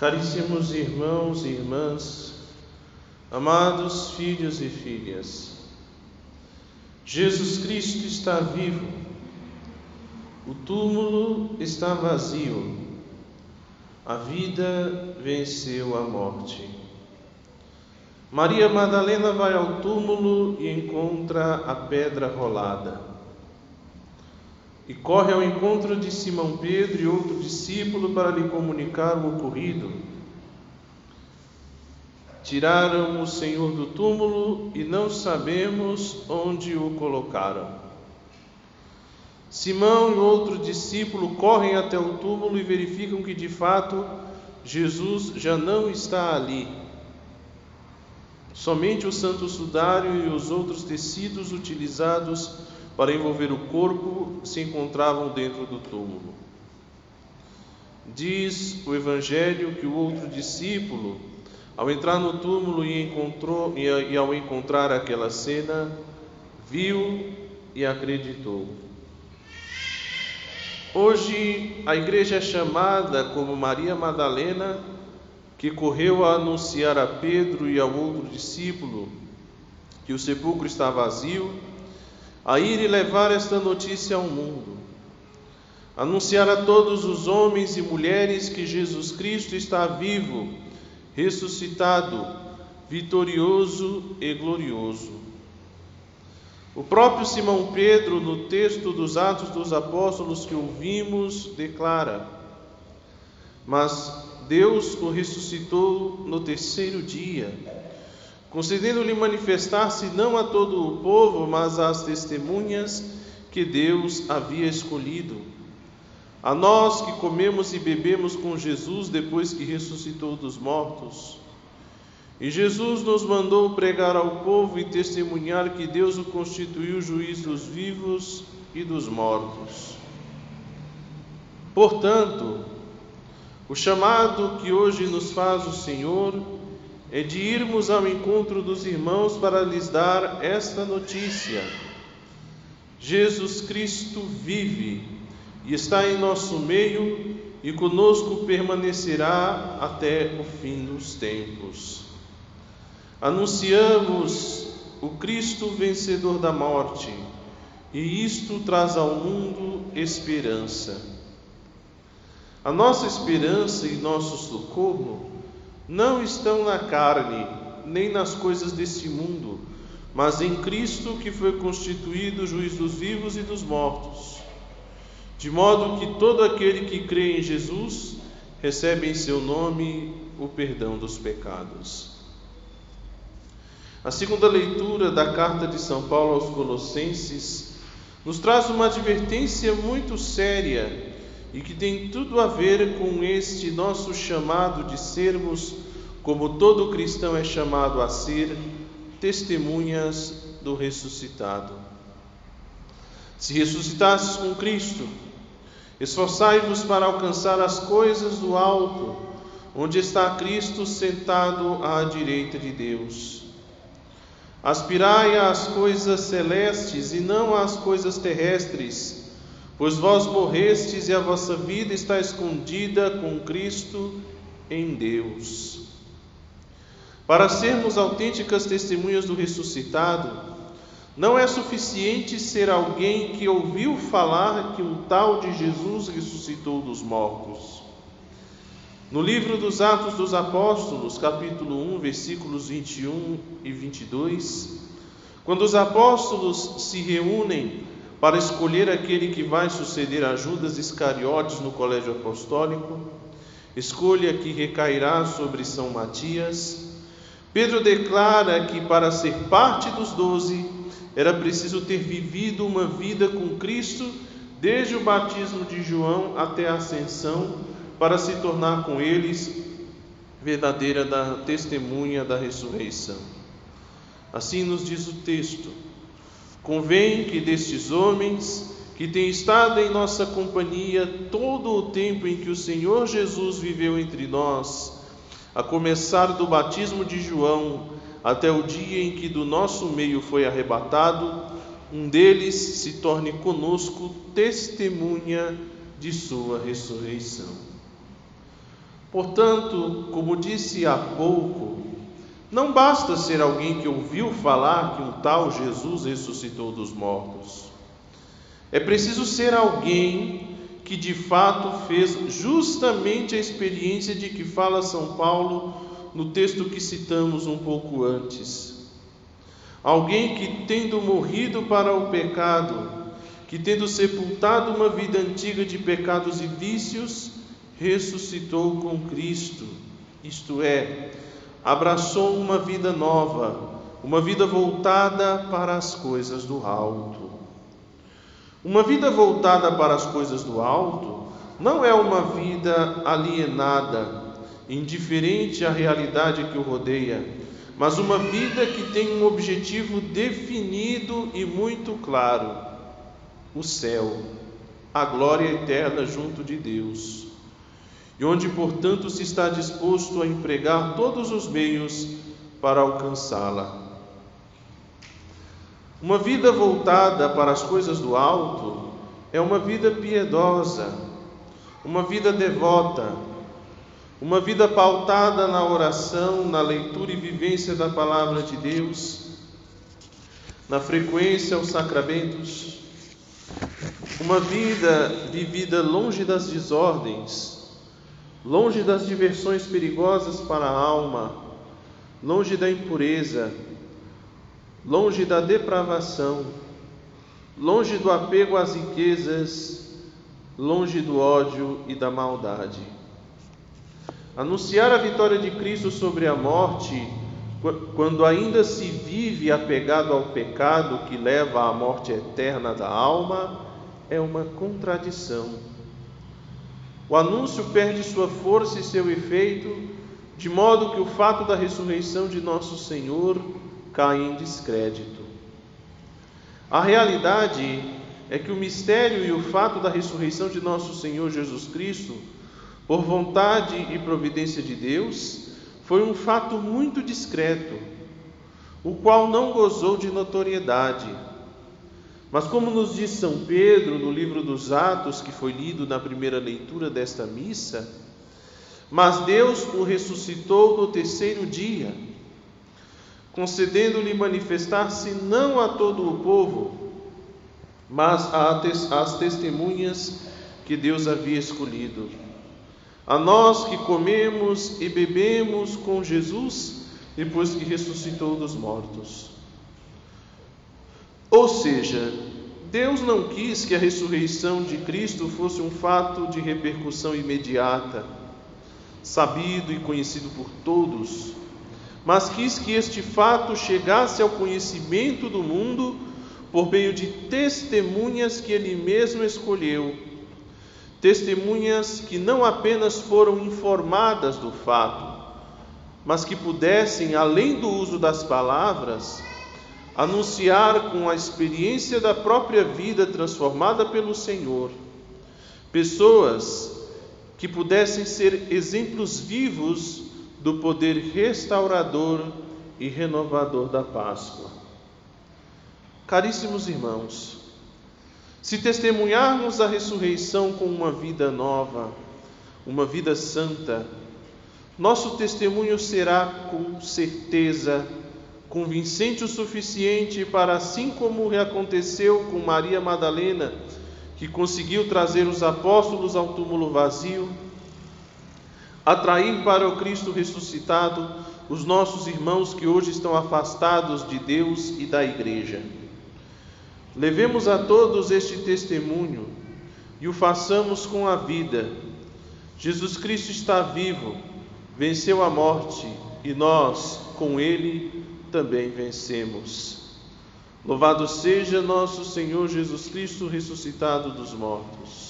Caríssimos irmãos e irmãs, amados filhos e filhas, Jesus Cristo está vivo, o túmulo está vazio, a vida venceu a morte. Maria Madalena vai ao túmulo e encontra a pedra rolada. E corre ao encontro de Simão Pedro e outro discípulo para lhe comunicar o ocorrido. Tiraram o Senhor do túmulo e não sabemos onde o colocaram. Simão e outro discípulo correm até o túmulo e verificam que de fato Jesus já não está ali. Somente o santo sudário e os outros tecidos utilizados para envolver o corpo se encontravam dentro do túmulo. Diz o Evangelho que o outro discípulo, ao entrar no túmulo e, encontrou, e ao encontrar aquela cena, viu e acreditou. Hoje a igreja é chamada como Maria Madalena que correu a anunciar a Pedro e ao outro discípulo que o sepulcro está vazio, a ir e levar esta notícia ao mundo. Anunciar a todos os homens e mulheres que Jesus Cristo está vivo, ressuscitado, vitorioso e glorioso. O próprio Simão Pedro, no texto dos Atos dos Apóstolos que ouvimos, declara: Mas Deus o ressuscitou no terceiro dia, concedendo-lhe manifestar-se não a todo o povo, mas às testemunhas que Deus havia escolhido. A nós que comemos e bebemos com Jesus depois que ressuscitou dos mortos. E Jesus nos mandou pregar ao povo e testemunhar que Deus o constituiu juiz dos vivos e dos mortos. Portanto, o chamado que hoje nos faz o Senhor é de irmos ao encontro dos irmãos para lhes dar esta notícia. Jesus Cristo vive e está em nosso meio e conosco permanecerá até o fim dos tempos. Anunciamos o Cristo vencedor da morte, e isto traz ao mundo esperança. A nossa esperança e nosso socorro não estão na carne, nem nas coisas deste mundo, mas em Cristo que foi constituído juiz dos vivos e dos mortos. De modo que todo aquele que crê em Jesus recebe em seu nome o perdão dos pecados. A segunda leitura da carta de São Paulo aos Colossenses nos traz uma advertência muito séria e que tem tudo a ver com este nosso chamado de sermos, como todo cristão é chamado a ser, testemunhas do ressuscitado. Se ressuscitasses com Cristo, esforçai-vos para alcançar as coisas do alto, onde está Cristo sentado à direita de Deus. Aspirai às coisas celestes e não às coisas terrestres Pois vós morrestes e a vossa vida está escondida com Cristo em Deus. Para sermos autênticas testemunhas do ressuscitado, não é suficiente ser alguém que ouviu falar que um tal de Jesus ressuscitou dos mortos. No livro dos Atos dos Apóstolos, capítulo 1, versículos 21 e 22, quando os apóstolos se reúnem para escolher aquele que vai suceder a Judas Iscariotes no colégio apostólico, escolha que recairá sobre São Matias. Pedro declara que para ser parte dos doze era preciso ter vivido uma vida com Cristo desde o batismo de João até a ascensão, para se tornar com eles verdadeira da testemunha da ressurreição. Assim nos diz o texto. Convém que destes homens que têm estado em nossa companhia todo o tempo em que o Senhor Jesus viveu entre nós, a começar do batismo de João até o dia em que do nosso meio foi arrebatado, um deles se torne conosco testemunha de sua ressurreição. Portanto, como disse há pouco, não basta ser alguém que ouviu falar que um tal Jesus ressuscitou dos mortos. É preciso ser alguém que de fato fez justamente a experiência de que fala São Paulo no texto que citamos um pouco antes. Alguém que, tendo morrido para o pecado, que, tendo sepultado uma vida antiga de pecados e vícios, ressuscitou com Cristo, isto é, abraçou uma vida nova, uma vida voltada para as coisas do alto. Uma vida voltada para as coisas do alto não é uma vida alienada, indiferente à realidade que o rodeia, mas uma vida que tem um objetivo definido e muito claro: o céu, a glória eterna junto de Deus e onde, portanto, se está disposto a empregar todos os meios para alcançá-la. Uma vida voltada para as coisas do alto é uma vida piedosa, uma vida devota, uma vida pautada na oração, na leitura e vivência da palavra de Deus, na frequência aos sacramentos, uma vida vivida longe das desordens, longe das diversões perigosas para a alma, longe da impureza, longe da depravação, longe do apego às riquezas, longe do ódio e da maldade. Anunciar a vitória de Cristo sobre a morte, quando ainda se vive apegado ao pecado que leva à morte eterna da alma, é uma contradição. O anúncio perde sua força e seu efeito, de modo que o fato da ressurreição de nosso Senhor cai em descrédito. A realidade é que o mistério e o fato da ressurreição de nosso Senhor Jesus Cristo, por vontade e providência de Deus, foi um fato muito discreto, o qual não gozou de notoriedade mas, como nos diz São Pedro no livro dos Atos, que foi lido na primeira leitura desta missa, mas Deus o ressuscitou no terceiro dia, concedendo-lhe manifestar-se não a todo o povo, mas às testemunhas que Deus havia escolhido. A nós que comemos e bebemos com Jesus depois que ressuscitou dos mortos. Ou seja, Deus não quis que a ressurreição de Cristo fosse um fato de repercussão imediata, sabido e conhecido por todos, mas quis que este fato chegasse ao conhecimento do mundo por meio de testemunhas que ele mesmo escolheu. Testemunhas que não apenas foram informadas do fato, mas que pudessem, além do uso das palavras, anunciar com a experiência da própria vida transformada pelo Senhor, pessoas que pudessem ser exemplos vivos do poder restaurador e renovador da Páscoa. Caríssimos irmãos, se testemunharmos a ressurreição com uma vida nova, uma vida santa, nosso testemunho será com certeza convincente o suficiente para, assim como aconteceu com Maria Madalena, que conseguiu trazer os apóstolos ao túmulo vazio, atrair para o Cristo ressuscitado os nossos irmãos que hoje estão afastados de Deus e da Igreja. Levemos a todos este testemunho e o façamos com a vida. Jesus Cristo está vivo, venceu a morte e nós, com Ele, também vencemos. Louvado seja nosso Senhor Jesus Cristo ressuscitado dos mortos.